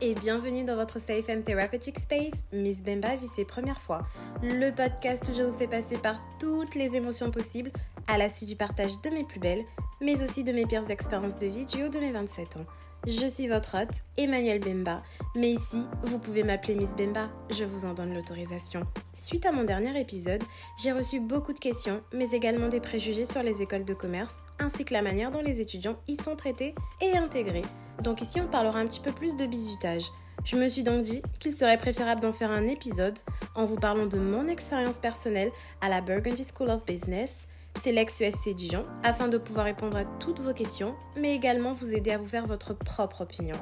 Et bienvenue dans votre safe and therapeutic space. Miss Bemba vit ses premières fois. Le podcast où je vous fais passer par toutes les émotions possibles à la suite du partage de mes plus belles, mais aussi de mes pires expériences de vie du haut de mes 27 ans. Je suis votre hôte, Emmanuel Bemba, mais ici, vous pouvez m'appeler Miss Bemba, je vous en donne l'autorisation. Suite à mon dernier épisode, j'ai reçu beaucoup de questions, mais également des préjugés sur les écoles de commerce, ainsi que la manière dont les étudiants y sont traités et intégrés. Donc ici, on parlera un petit peu plus de bizutage. Je me suis donc dit qu'il serait préférable d'en faire un épisode en vous parlant de mon expérience personnelle à la Burgundy School of Business, c'est l'ex-USC Dijon, afin de pouvoir répondre à toutes vos questions, mais également vous aider à vous faire votre propre opinion.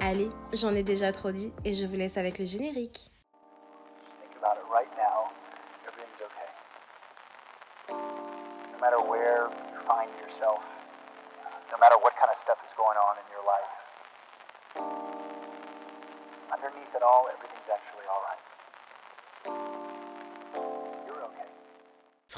Allez, j'en ai déjà trop dit et je vous laisse avec le générique. Of.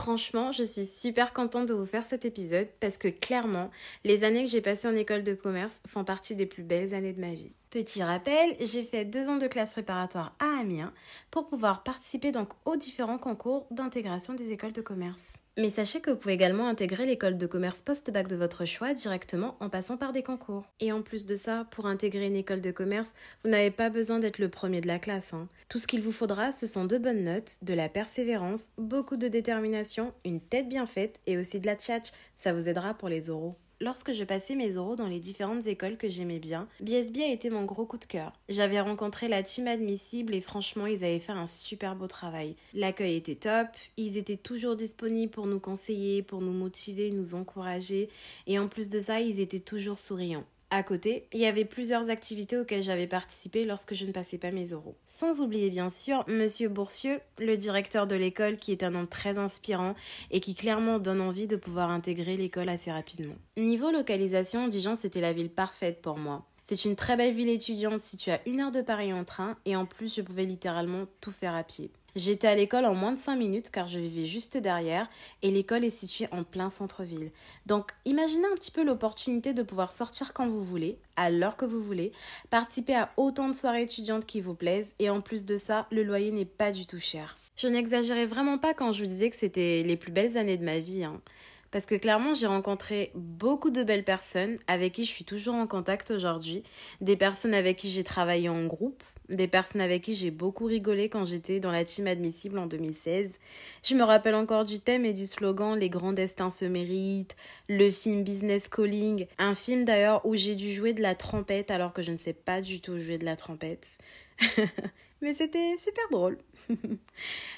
Franchement, je suis super contente de vous faire cet épisode parce que clairement, les années que j'ai passées en école de commerce font partie des plus belles années de ma vie. Petit rappel, j'ai fait deux ans de classe préparatoire à Amiens pour pouvoir participer donc aux différents concours d'intégration des écoles de commerce. Mais sachez que vous pouvez également intégrer l'école de commerce post-bac de votre choix directement en passant par des concours. Et en plus de ça, pour intégrer une école de commerce, vous n'avez pas besoin d'être le premier de la classe. hein. Tout ce qu'il vous faudra, ce sont de bonnes notes, de la persévérance, beaucoup de détermination, une tête bien faite et aussi de la tchatch. Ça vous aidera pour les oraux. Lorsque je passais mes oraux dans les différentes écoles que j'aimais bien, BSB a été mon gros coup de cœur. J'avais rencontré la team admissible et franchement, ils avaient fait un super beau travail. L'accueil était top, ils étaient toujours disponibles pour nous conseiller, pour nous motiver, nous encourager et en plus de ça, ils étaient toujours souriants. À côté, il y avait plusieurs activités auxquelles j'avais participé lorsque je ne passais pas mes oraux. Sans oublier bien sûr Monsieur Boursieux, le directeur de l'école qui est un homme très inspirant et qui clairement donne envie de pouvoir intégrer l'école assez rapidement. Niveau localisation, Dijon c'était la ville parfaite pour moi. C'est une très belle ville étudiante située à une heure de Paris en train et en plus je pouvais littéralement tout faire à pied. J'étais à l'école en moins de 5 minutes car je vivais juste derrière et l'école est située en plein centre-ville. Donc imaginez un petit peu l'opportunité de pouvoir sortir quand vous voulez, à l'heure que vous voulez, participer à autant de soirées étudiantes qui vous plaisent et en plus de ça, le loyer n'est pas du tout cher. Je n'exagérais vraiment pas quand je vous disais que c'était les plus belles années de ma vie. hein. Parce que clairement, j'ai rencontré beaucoup de belles personnes avec qui je suis toujours en contact aujourd'hui. Des personnes avec qui j'ai travaillé en groupe. Des personnes avec qui j'ai beaucoup rigolé quand j'étais dans la team admissible en 2016. Je me rappelle encore du thème et du slogan Les grands destins se méritent, le film Business Calling, un film d'ailleurs où j'ai dû jouer de la trompette alors que je ne sais pas du tout jouer de la trompette. Mais c'était super drôle.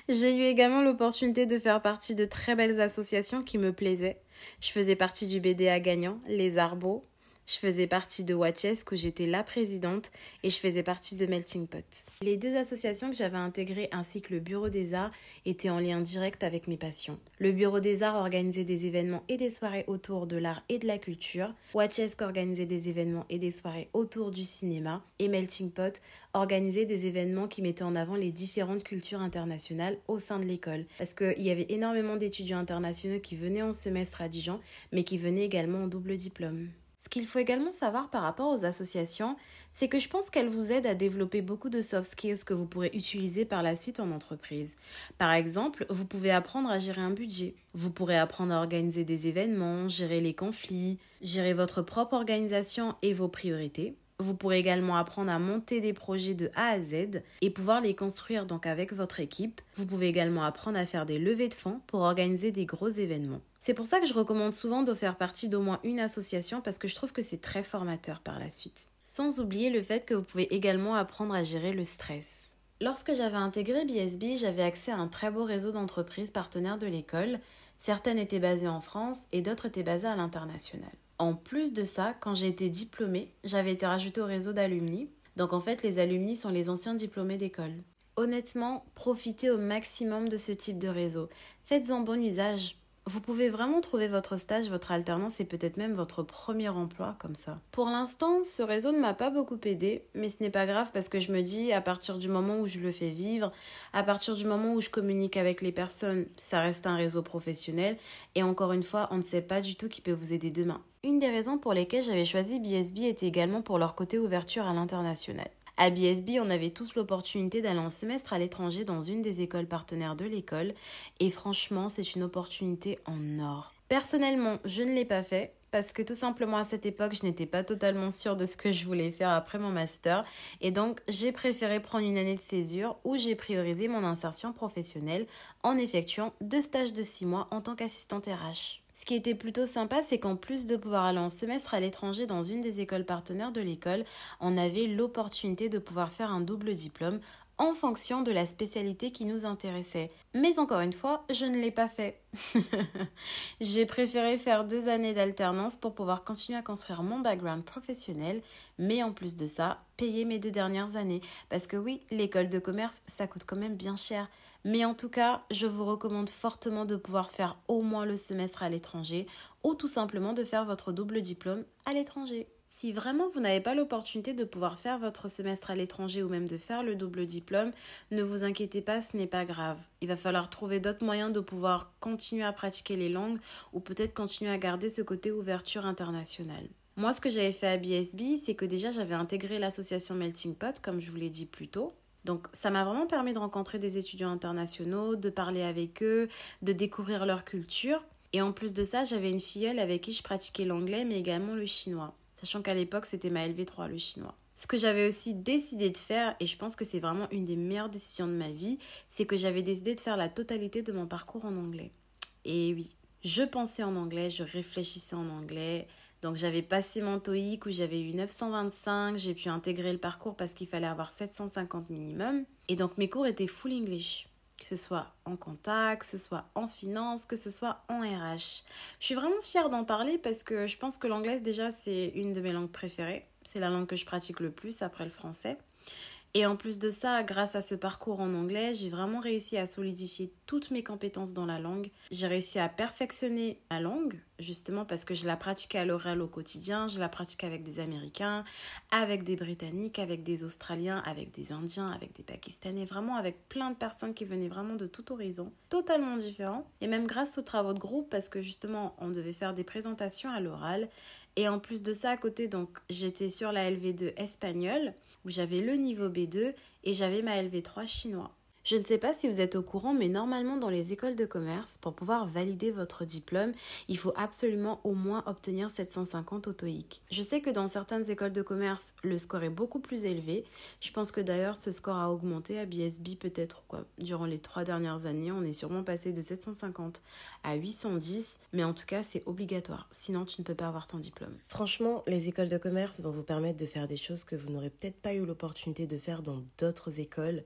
J'ai eu également l'opportunité de faire partie de très belles associations qui me plaisaient. Je faisais partie du BDA gagnant, les Arbos. Je faisais partie de Watchesque où j'étais la présidente et je faisais partie de Melting Pot. Les deux associations que j'avais intégrées ainsi que le Bureau des Arts étaient en lien direct avec mes passions. Le Bureau des Arts organisait des événements et des soirées autour de l'art et de la culture. Watchesque organisait des événements et des soirées autour du cinéma. Et Melting Pot organisait des événements qui mettaient en avant les différentes cultures internationales au sein de l'école. Parce qu'il y avait énormément d'étudiants internationaux qui venaient en semestre à Dijon, mais qui venaient également en double diplôme. Ce qu'il faut également savoir par rapport aux associations, c'est que je pense qu'elles vous aident à développer beaucoup de soft skills que vous pourrez utiliser par la suite en entreprise. Par exemple, vous pouvez apprendre à gérer un budget. Vous pourrez apprendre à organiser des événements, gérer les conflits, gérer votre propre organisation et vos priorités. Vous pourrez également apprendre à monter des projets de A à Z et pouvoir les construire donc avec votre équipe. Vous pouvez également apprendre à faire des levées de fonds pour organiser des gros événements. C'est pour ça que je recommande souvent de faire partie d'au moins une association parce que je trouve que c'est très formateur par la suite. Sans oublier le fait que vous pouvez également apprendre à gérer le stress. Lorsque j'avais intégré BSB, j'avais accès à un très beau réseau d'entreprises partenaires de l'école. Certaines étaient basées en France et d'autres étaient basées à l'international. En plus de ça, quand j'ai été diplômée, j'avais été rajoutée au réseau d'alumni. Donc en fait, les alumni sont les anciens diplômés d'école. Honnêtement, profitez au maximum de ce type de réseau. Faites-en bon usage. Vous pouvez vraiment trouver votre stage, votre alternance et peut-être même votre premier emploi comme ça. Pour l'instant, ce réseau ne m'a pas beaucoup aidé, mais ce n'est pas grave parce que je me dis à partir du moment où je le fais vivre, à partir du moment où je communique avec les personnes, ça reste un réseau professionnel et encore une fois, on ne sait pas du tout qui peut vous aider demain. Une des raisons pour lesquelles j'avais choisi BSB était également pour leur côté ouverture à l'international. À BSB, on avait tous l'opportunité d'aller en semestre à l'étranger dans une des écoles partenaires de l'école et franchement, c'est une opportunité en or. Personnellement, je ne l'ai pas fait parce que tout simplement à cette époque, je n'étais pas totalement sûre de ce que je voulais faire après mon master et donc j'ai préféré prendre une année de césure où j'ai priorisé mon insertion professionnelle en effectuant deux stages de six mois en tant qu'assistante RH. Ce qui était plutôt sympa, c'est qu'en plus de pouvoir aller en semestre à l'étranger dans une des écoles partenaires de l'école, on avait l'opportunité de pouvoir faire un double diplôme en fonction de la spécialité qui nous intéressait. Mais encore une fois, je ne l'ai pas fait. J'ai préféré faire deux années d'alternance pour pouvoir continuer à construire mon background professionnel, mais en plus de ça, payer mes deux dernières années. Parce que oui, l'école de commerce, ça coûte quand même bien cher. Mais en tout cas, je vous recommande fortement de pouvoir faire au moins le semestre à l'étranger ou tout simplement de faire votre double diplôme à l'étranger. Si vraiment vous n'avez pas l'opportunité de pouvoir faire votre semestre à l'étranger ou même de faire le double diplôme, ne vous inquiétez pas, ce n'est pas grave. Il va falloir trouver d'autres moyens de pouvoir continuer à pratiquer les langues ou peut-être continuer à garder ce côté ouverture internationale. Moi, ce que j'avais fait à BSB, c'est que déjà j'avais intégré l'association Melting Pot, comme je vous l'ai dit plus tôt. Donc ça m'a vraiment permis de rencontrer des étudiants internationaux, de parler avec eux, de découvrir leur culture. Et en plus de ça, j'avais une filleule avec qui je pratiquais l'anglais mais également le chinois. Sachant qu'à l'époque, c'était ma LV3, le chinois. Ce que j'avais aussi décidé de faire, et je pense que c'est vraiment une des meilleures décisions de ma vie, c'est que j'avais décidé de faire la totalité de mon parcours en anglais. Et oui, je pensais en anglais, je réfléchissais en anglais, donc j'avais passé mon TOEIC où j'avais eu 925, j'ai pu intégrer le parcours parce qu'il fallait avoir 750 minimum. Et donc mes cours étaient full English, que ce soit en contact, que ce soit en finance, que ce soit en RH. Je suis vraiment fière d'en parler parce que je pense que l'anglais déjà c'est une de mes langues préférées. C'est la langue que je pratique le plus après le français. Et en plus de ça, grâce à ce parcours en anglais, j'ai vraiment réussi à solidifier toutes mes compétences dans la langue. J'ai réussi à perfectionner ma langue, justement parce que je la pratiquais à l'oral au quotidien, je la pratiquais avec des Américains, avec des Britanniques, avec des Australiens, avec des Indiens, avec des Pakistanais, vraiment avec plein de personnes qui venaient vraiment de tout horizon, totalement différents. Et même grâce aux travaux de groupe, parce que justement, on devait faire des présentations à l'oral, et en plus de ça, à côté, donc j'étais sur la LV2 espagnole, où j'avais le niveau B2 et j'avais ma LV3 chinois. Je ne sais pas si vous êtes au courant, mais normalement dans les écoles de commerce, pour pouvoir valider votre diplôme, il faut absolument au moins obtenir 750 au TOEIC. Je sais que dans certaines écoles de commerce, le score est beaucoup plus élevé. Je pense que d'ailleurs ce score a augmenté à BSB peut-être quoi. Durant les trois dernières années, on est sûrement passé de 750 à 810, mais en tout cas c'est obligatoire. Sinon tu ne peux pas avoir ton diplôme. Franchement, les écoles de commerce vont vous permettre de faire des choses que vous n'aurez peut-être pas eu l'opportunité de faire dans d'autres écoles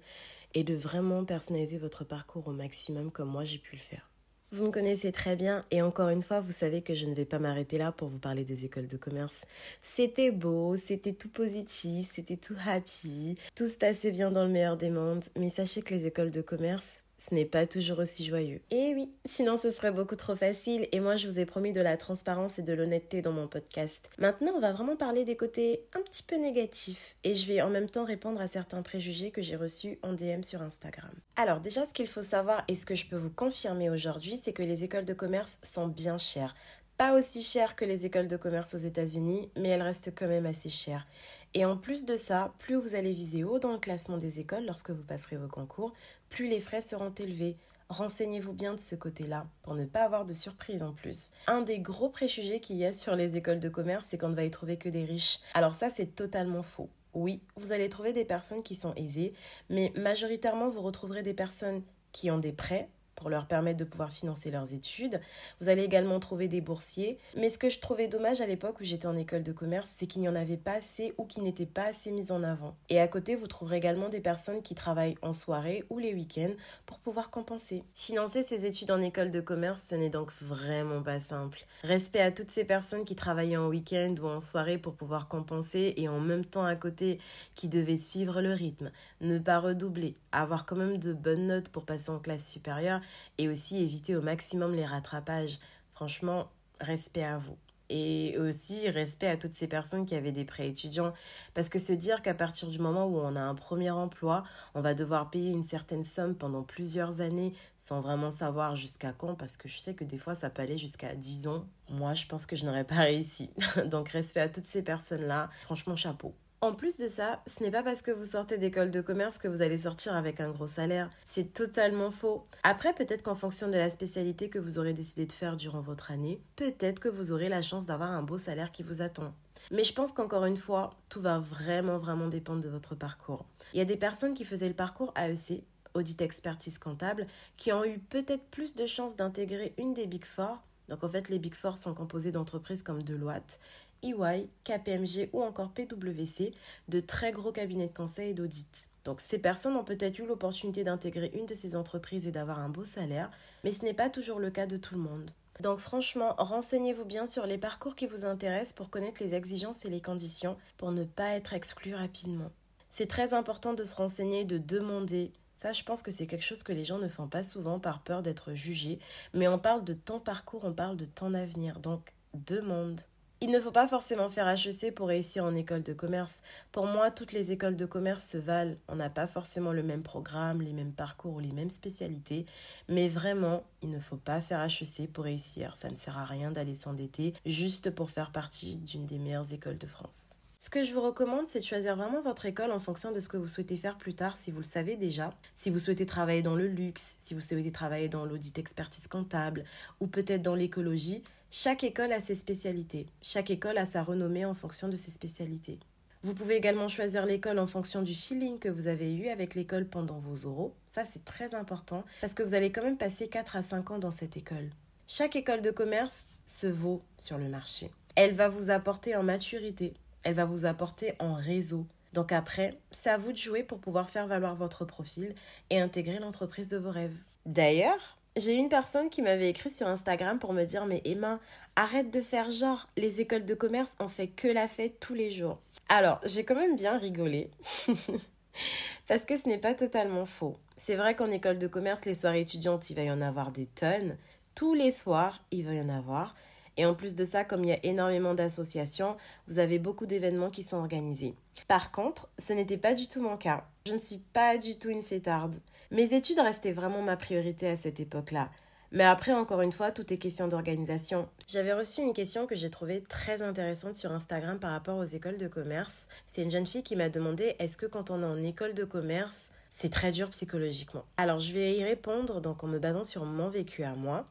et de vraiment personnaliser votre parcours au maximum comme moi j'ai pu le faire. Vous me connaissez très bien et encore une fois, vous savez que je ne vais pas m'arrêter là pour vous parler des écoles de commerce. C'était beau, c'était tout positif, c'était tout happy, tout se passait bien dans le meilleur des mondes, mais sachez que les écoles de commerce, ce n'est pas toujours aussi joyeux. Et oui, sinon ce serait beaucoup trop facile et moi je vous ai promis de la transparence et de l'honnêteté dans mon podcast. Maintenant, on va vraiment parler des côtés un petit peu négatifs et je vais en même temps répondre à certains préjugés que j'ai reçus en DM sur Instagram. Alors déjà, ce qu'il faut savoir et ce que je peux vous confirmer aujourd'hui, c'est que les écoles de commerce sont bien chères. Pas aussi chères que les écoles de commerce aux États-Unis, mais elles restent quand même assez chères. Et en plus de ça, plus vous allez viser haut dans le classement des écoles lorsque vous passerez vos concours, plus les frais seront élevés. Renseignez-vous bien de ce côté-là pour ne pas avoir de surprise en plus. Un des gros préjugés qu'il y a sur les écoles de commerce, c'est qu'on ne va y trouver que des riches. Alors ça, c'est totalement faux. Oui, vous allez trouver des personnes qui sont aisées, mais majoritairement, vous retrouverez des personnes qui ont des prêts pour leur permettre de pouvoir financer leurs études. Vous allez également trouver des boursiers. Mais ce que je trouvais dommage à l'époque où j'étais en école de commerce, c'est qu'il n'y en avait pas assez ou qui n'étaient pas assez mis en avant. Et à côté, vous trouverez également des personnes qui travaillent en soirée ou les week-ends pour pouvoir compenser. Financer ses études en école de commerce, ce n'est donc vraiment pas simple. Respect à toutes ces personnes qui travaillaient en week-end ou en soirée pour pouvoir compenser et en même temps à côté qui devaient suivre le rythme, ne pas redoubler, avoir quand même de bonnes notes pour passer en classe supérieure et aussi éviter au maximum les rattrapages. Franchement, respect à vous. et aussi respect à toutes ces personnes qui avaient des prêts étudiants. Parce que se dire qu'à partir du moment où on a un premier emploi, on va devoir payer une certaine somme pendant plusieurs années sans vraiment savoir jusqu'à quand, parce que je sais que des fois ça peut aller jusqu'à 10 ans. Moi, je pense que je n'aurais pas réussi. Donc respect à toutes ces personnes-là. Franchement, chapeau. En plus de ça, ce n'est pas parce que vous sortez d'école de commerce que vous allez sortir avec un gros salaire. C'est totalement faux. Après, peut-être qu'en fonction de la spécialité que vous aurez décidé de faire durant votre année, peut-être que vous aurez la chance d'avoir un beau salaire qui vous attend. Mais je pense qu'encore une fois, tout va vraiment, vraiment dépendre de votre parcours. Il y a des personnes qui faisaient le parcours AEC, audit expertise comptable, qui ont eu peut-être plus de chances d'intégrer une des Big Four. Donc en fait, les Big Four sont composés d'entreprises comme Deloitte, EY, KPMG ou encore PwC, de très gros cabinets de conseil et d'audit. Donc ces personnes ont peut-être eu l'opportunité d'intégrer une de ces entreprises et d'avoir un beau salaire, mais ce n'est pas toujours le cas de tout le monde. Donc franchement, renseignez-vous bien sur les parcours qui vous intéressent pour connaître les exigences et les conditions pour ne pas être exclu rapidement. C'est très important de se renseigner, de demander. Ça, je pense que c'est quelque chose que les gens ne font pas souvent par peur d'être jugés. Mais on parle de temps parcours, on parle de temps d'avenir. Donc, demande. Il ne faut pas forcément faire HEC pour réussir en école de commerce. Pour moi, toutes les écoles de commerce se valent. On n'a pas forcément le même programme, les mêmes parcours ou les mêmes spécialités. Mais vraiment, il ne faut pas faire HEC pour réussir. Ça ne sert à rien d'aller s'endetter juste pour faire partie d'une des meilleures écoles de France. Ce que je vous recommande, c'est de choisir vraiment votre école en fonction de ce que vous souhaitez faire plus tard, si vous le savez déjà. Si vous souhaitez travailler dans le luxe, si vous souhaitez travailler dans l'audit expertise comptable ou peut-être dans l'écologie, chaque école a ses spécialités. Chaque école a sa renommée en fonction de ses spécialités. Vous pouvez également choisir l'école en fonction du feeling que vous avez eu avec l'école pendant vos oraux. Ça, c'est très important parce que vous allez quand même passer 4 à 5 ans dans cette école. Chaque école de commerce se vaut sur le marché. Elle va vous apporter en maturité, elle va vous apporter en réseau. Donc après, c'est à vous de jouer pour pouvoir faire valoir votre profil et intégrer l'entreprise de vos rêves. D'ailleurs, j'ai une personne qui m'avait écrit sur Instagram pour me dire Mais Emma, arrête de faire genre, les écoles de commerce ont fait que la fête tous les jours. Alors, j'ai quand même bien rigolé. Parce que ce n'est pas totalement faux. C'est vrai qu'en école de commerce, les soirées étudiantes, il va y en avoir des tonnes. Tous les soirs, il va y en avoir. Et en plus de ça, comme il y a énormément d'associations, vous avez beaucoup d'événements qui sont organisés. Par contre, ce n'était pas du tout mon cas. Je ne suis pas du tout une fêtarde. Mes études restaient vraiment ma priorité à cette époque-là. Mais après, encore une fois, tout est question d'organisation. J'avais reçu une question que j'ai trouvée très intéressante sur Instagram par rapport aux écoles de commerce. C'est une jeune fille qui m'a demandé est-ce que quand on est en école de commerce, c'est très dur psychologiquement? Alors, je vais y répondre donc en me basant sur mon vécu à moi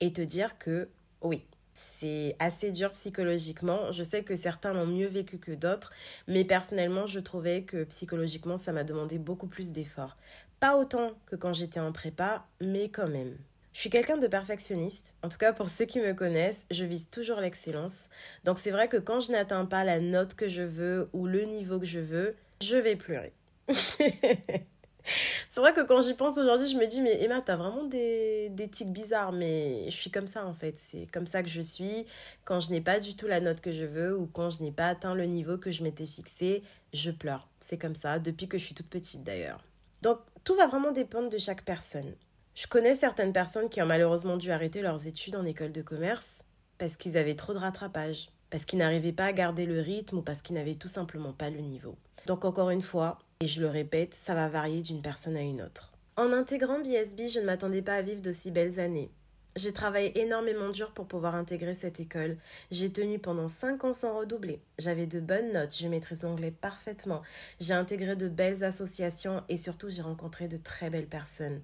et te dire que oui, c'est assez dur psychologiquement. Je sais que certains l'ont mieux vécu que d'autres, mais personnellement, je trouvais que psychologiquement, ça m'a demandé beaucoup plus d'efforts. Pas autant que quand j'étais en prépa, mais quand même. Je suis quelqu'un de perfectionniste. En tout cas, pour ceux qui me connaissent, je vise toujours l'excellence. Donc c'est vrai que quand je n'atteins pas la note que je veux ou le niveau que je veux, je vais pleurer. c'est vrai que quand j'y pense aujourd'hui, je me dis, mais Emma, t'as vraiment des, des tics bizarres, mais je suis comme ça en fait. C'est comme ça que je suis. Quand je n'ai pas du tout la note que je veux ou quand je n'ai pas atteint le niveau que je m'étais fixé, je pleure. C'est comme ça, depuis que je suis toute petite d'ailleurs. Donc, tout va vraiment dépendre de chaque personne. Je connais certaines personnes qui ont malheureusement dû arrêter leurs études en école de commerce parce qu'ils avaient trop de rattrapage, parce qu'ils n'arrivaient pas à garder le rythme ou parce qu'ils n'avaient tout simplement pas le niveau. Donc encore une fois, et je le répète, ça va varier d'une personne à une autre. En intégrant BSB, je ne m'attendais pas à vivre d'aussi belles années. J'ai travaillé énormément dur pour pouvoir intégrer cette école. J'ai tenu pendant 5 ans sans redoubler. J'avais de bonnes notes, je maîtrise l'anglais parfaitement. J'ai intégré de belles associations et surtout j'ai rencontré de très belles personnes.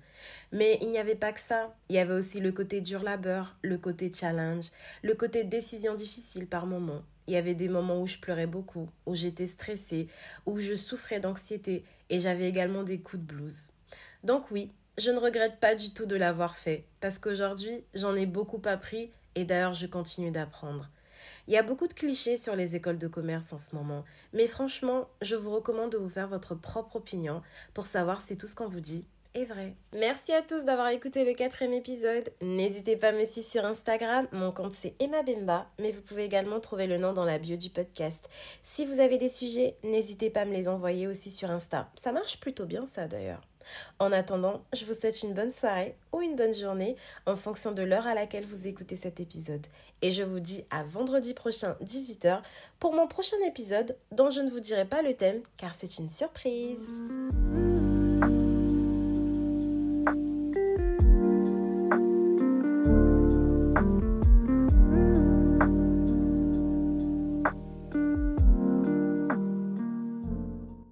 Mais il n'y avait pas que ça. Il y avait aussi le côté dur labeur, le côté challenge, le côté décision difficile par moments. Il y avait des moments où je pleurais beaucoup, où j'étais stressée, où je souffrais d'anxiété et j'avais également des coups de blues. Donc oui, je ne regrette pas du tout de l'avoir fait, parce qu'aujourd'hui, j'en ai beaucoup appris et d'ailleurs, je continue d'apprendre. Il y a beaucoup de clichés sur les écoles de commerce en ce moment, mais franchement, je vous recommande de vous faire votre propre opinion pour savoir si tout ce qu'on vous dit est vrai. Merci à tous d'avoir écouté le quatrième épisode. N'hésitez pas à me suivre sur Instagram, mon compte c'est Emma Bemba, mais vous pouvez également trouver le nom dans la bio du podcast. Si vous avez des sujets, n'hésitez pas à me les envoyer aussi sur Insta. Ça marche plutôt bien ça d'ailleurs. En attendant, je vous souhaite une bonne soirée ou une bonne journée en fonction de l'heure à laquelle vous écoutez cet épisode. Et je vous dis à vendredi prochain 18h pour mon prochain épisode dont je ne vous dirai pas le thème car c'est une surprise.